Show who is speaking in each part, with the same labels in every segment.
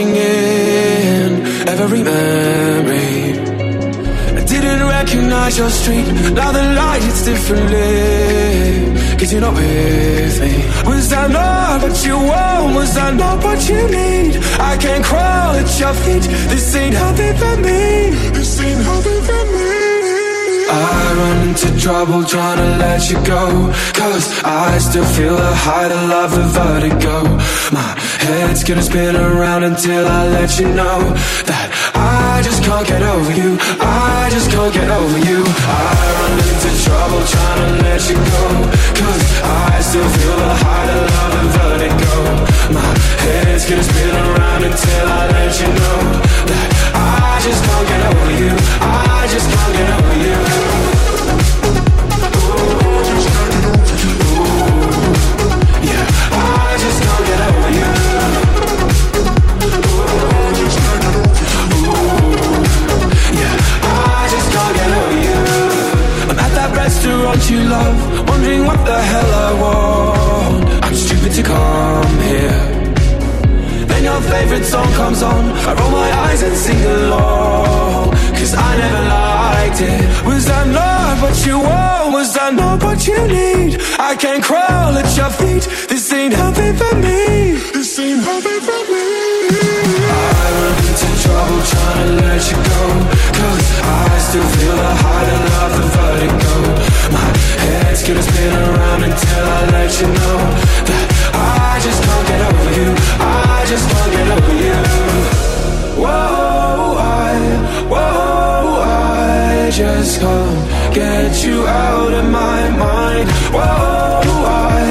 Speaker 1: In. Every memory. I didn't recognize your street. Now the light hits differently. Cause you're not with me. Was that not what you want? Was that not what you need? I can't crawl at your feet. This ain't healthy for me. This ain't healthy for me. I run into trouble trying to let you go Cause I still feel the height of love, the vertigo My head's gonna spin around until I let you know That I just can't get over you. I just can't get over you. I run into trouble trying to let you go. Cause I still feel the height of love, the vertigo. My head's gonna spin around until I let you know That I just can't get over you. I just can't get over you restaurant you love Wondering what the hell I want. I'm stupid to come here. Then your favorite song comes on. I roll my eyes and sing along. Cause I never liked it. Was that not what you want? Was that not what you need? I can't crawl at your feet. This ain't healthy for me. This ain't healthy for me. I trouble trying to let you go. Cause I still feel the height of love, the vertigo head's gonna spin around until I let you know That I just can't get over you. I just can't get over you. Whoa, I, whoa, I just can't get you out of my mind. Whoa, I,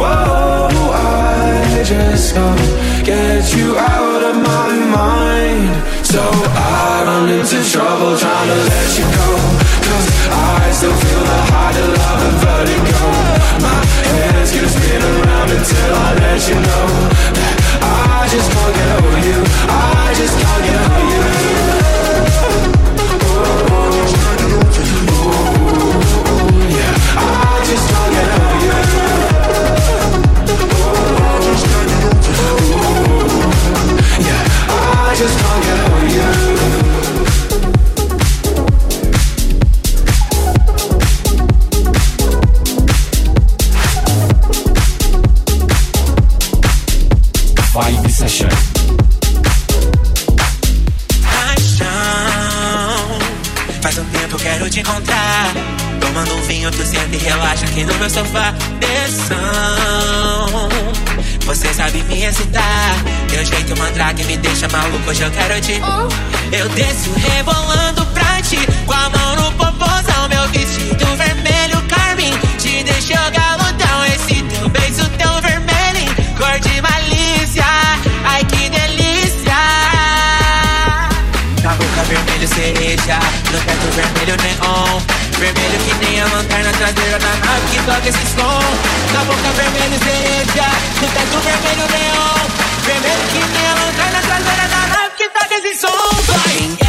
Speaker 1: whoa, I just can't get you out of my mind. So I run into trouble trying to let you go. Cause I still feel until I let you know I just can't get over you. I just can't get
Speaker 2: relaxa aqui no meu sofá. Tensão, você sabe me excitar. Teu jeito mandrake me deixa maluco, hoje eu quero te. Eu desço rebolando pra ti, com a mão no popozão. Meu vestido vermelho, carmim, te deixou galudão. Esse teu beijo tão vermelho, cor de malícia. Ai que delícia! Na boca vermelho cereja, no teto vermelho neon. Vermelho que nem a lanterna traseira da nave que toca esse som. Na boca vermelho cereja, no teto vermelho neon. Vermelho que nem a lanterna traseira da nave que toca esse som. Vai!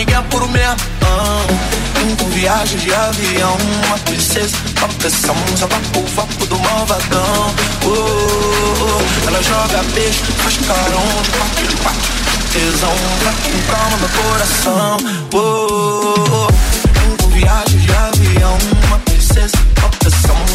Speaker 3: ninguém é por mesmo. Cinco viagens de avião, uma princesa, uma pressão, sapato, vapo do malvadão. Oh, oh, oh, ela joga beijo, faz carão de quatro de quatro. Tesão pra quem calma meu coração. Oh, oh cinco viagens de avião, uma princesa, uma pressão.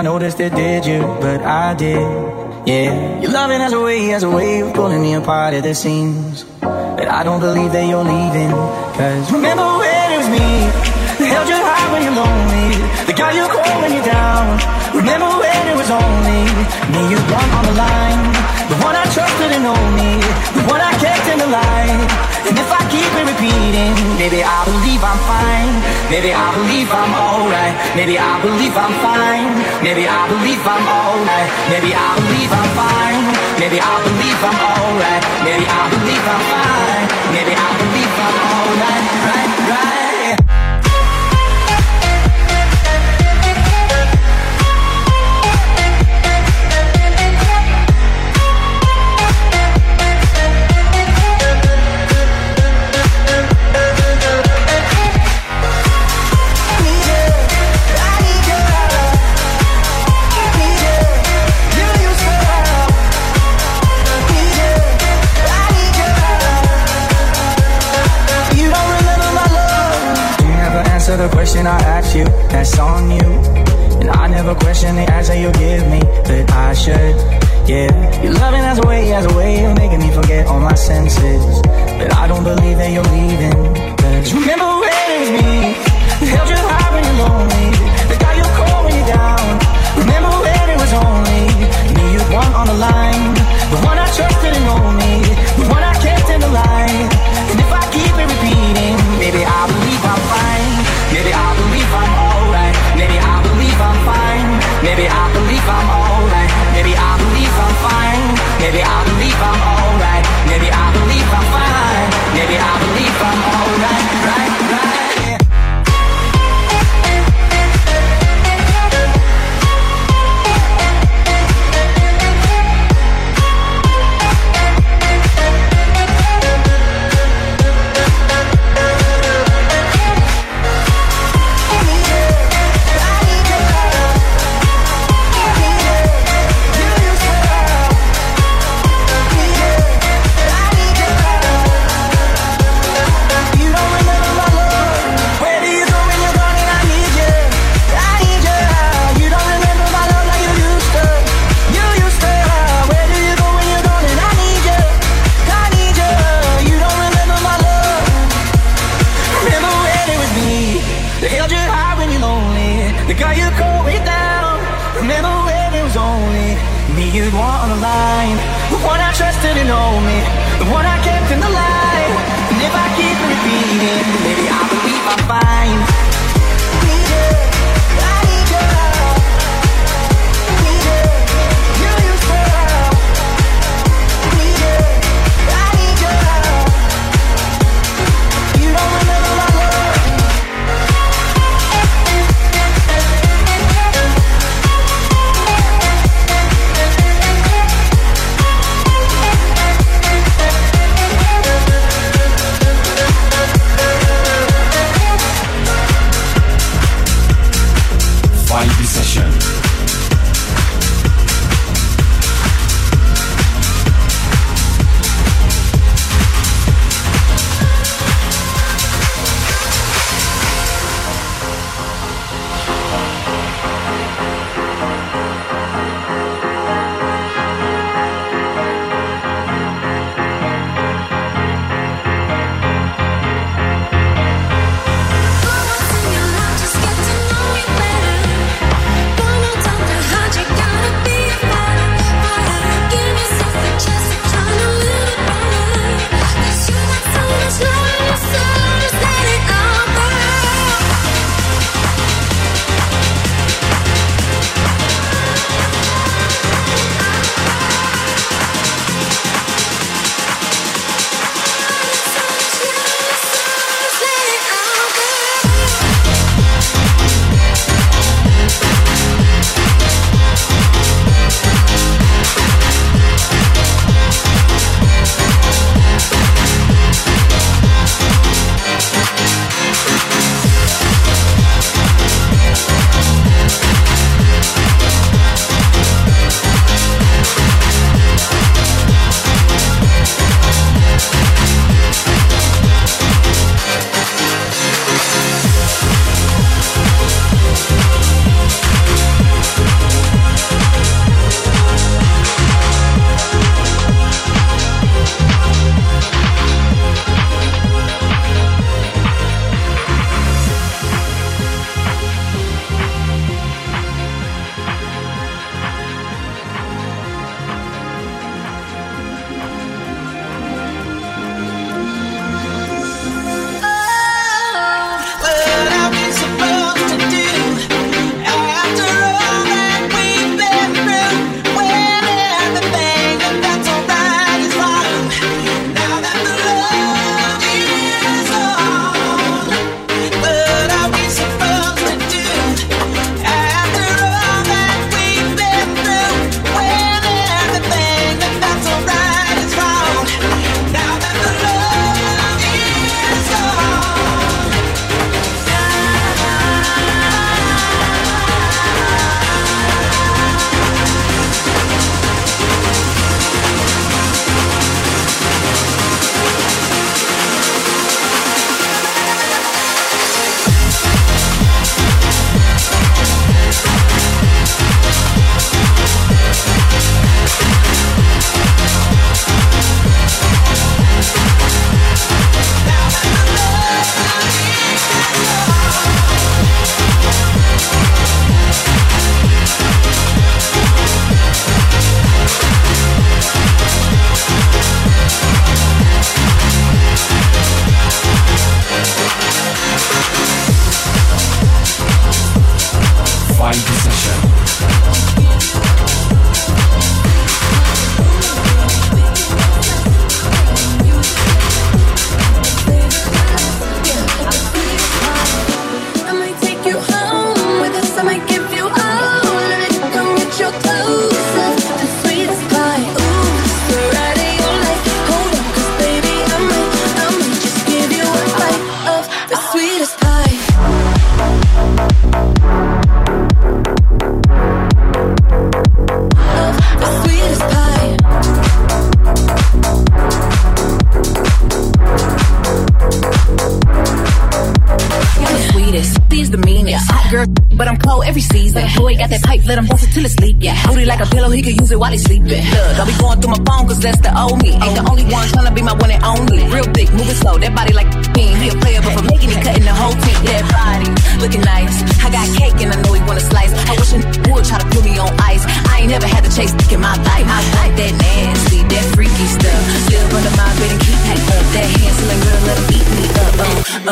Speaker 4: I noticed it, did you? But I did, yeah. Your loving has a way, has a way of pulling me apart at the seams. But I don't believe that you're leaving. Cause remember when it was me that held you high when you're lonely, the guy you call when you're down. Remember when it was only me you want on the line, the one I trusted and only, the one I kept in the light. And if I keep it repeating, maybe I believe I'm fine. Maybe I believe I'm alright. Maybe I believe I'm fine. Maybe I believe I'm alright. Maybe I believe I'm fine. Maybe I believe I'm alright. Maybe I believe I'm fine. question I ask you, that's on you. And I never question the answer you give me, but I should, yeah. Your loving has a way, has a way of making me forget all my senses. But I don't believe that
Speaker 5: you're leaving. Cause remember when it was me, held you high when you're lonely, the guy you call when you're down. Remember when it was only me, you one on the line, the one I trusted and only, the one I kept in the line. And if I keep it repeating, maybe I believe I'll find. Maybe I believe I'm alright. Maybe I believe I'm fine. Maybe I believe I'm alright. Maybe I believe I'm fine. Maybe I believe I'm alright. Maybe I believe I'm fine. Maybe I believe I'm alright. right?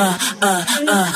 Speaker 5: Uh, uh, uh,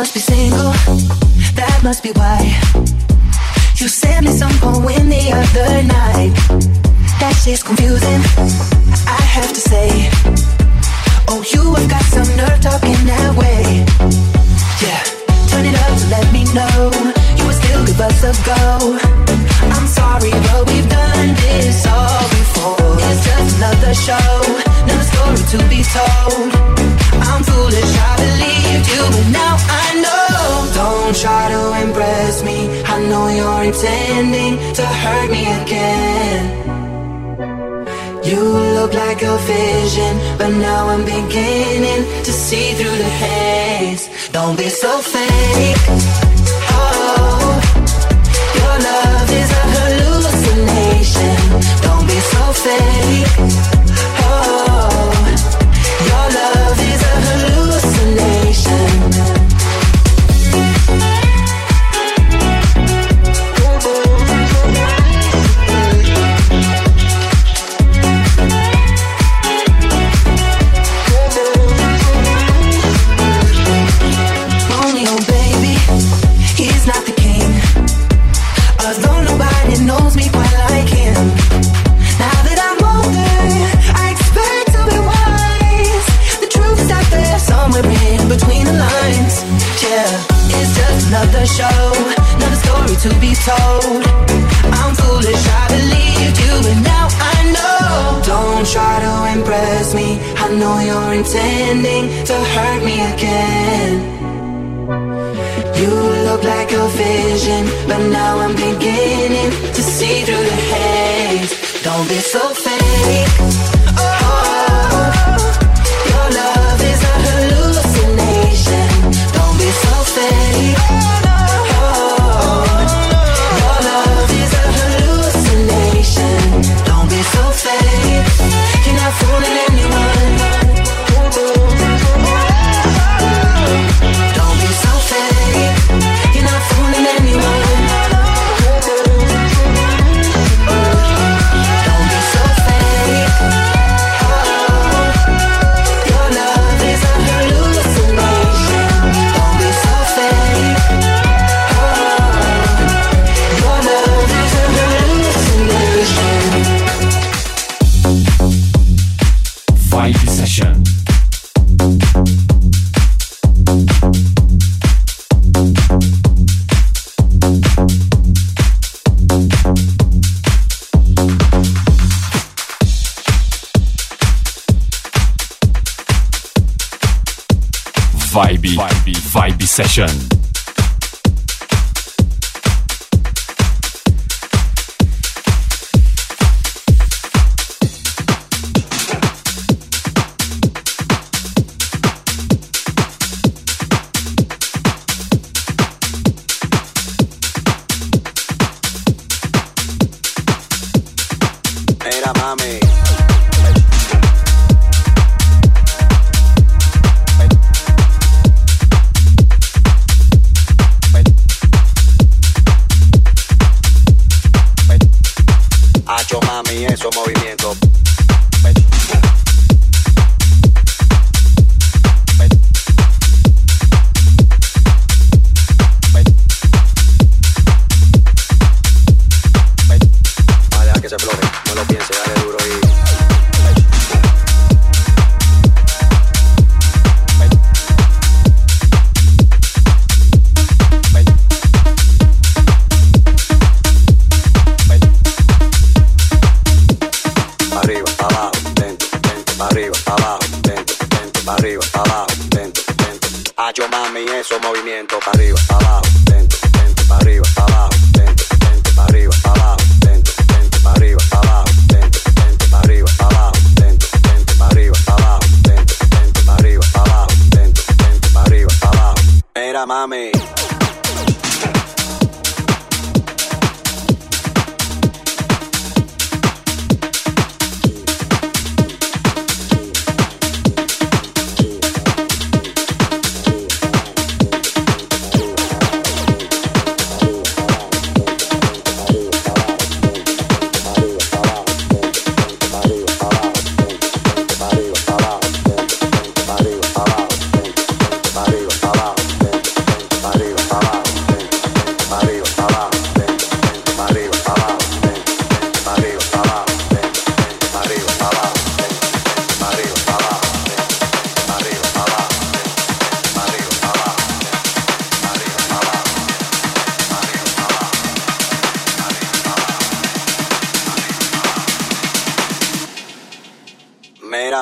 Speaker 5: must be single, that must be why. You sent me some poem the other night. That shit's confusing, I have to say. Oh, you have got some nerve talking that way. Yeah, turn it up let me know you are still two of us ago. I'm sorry, but we've done this all before. It's just another show, another story to be told. I'm foolish, I believed you, but now I know. Don't try to impress me. I know you're intending to hurt me again. You look like a vision, but now I'm beginning to see through the haze. Don't be so fake love is a hallucination. Don't be so fake. show, not a story to be told. I'm foolish, I believed you, and now I know. Don't try to impress me, I know you're intending to hurt me again. You look like a vision, but now I'm beginning to see through the haze. Don't be so fake. Oh, your love is a hallucination.
Speaker 6: Don't be so fake.
Speaker 7: Session.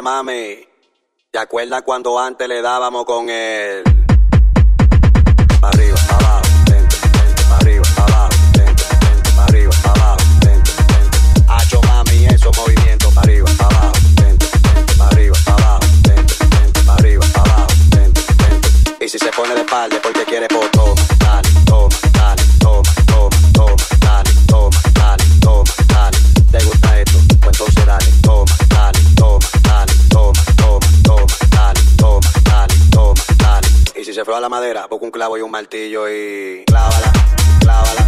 Speaker 7: Mami, ¿te
Speaker 8: acuerdas cuando antes le dábamos con el. Pa arriba, abajo, arriba, arriba, arriba, arriba, arriba. Y si se pone de espalda porque quiere poco. Él? la madera, busco un clavo y un martillo y
Speaker 7: clávala, clávala,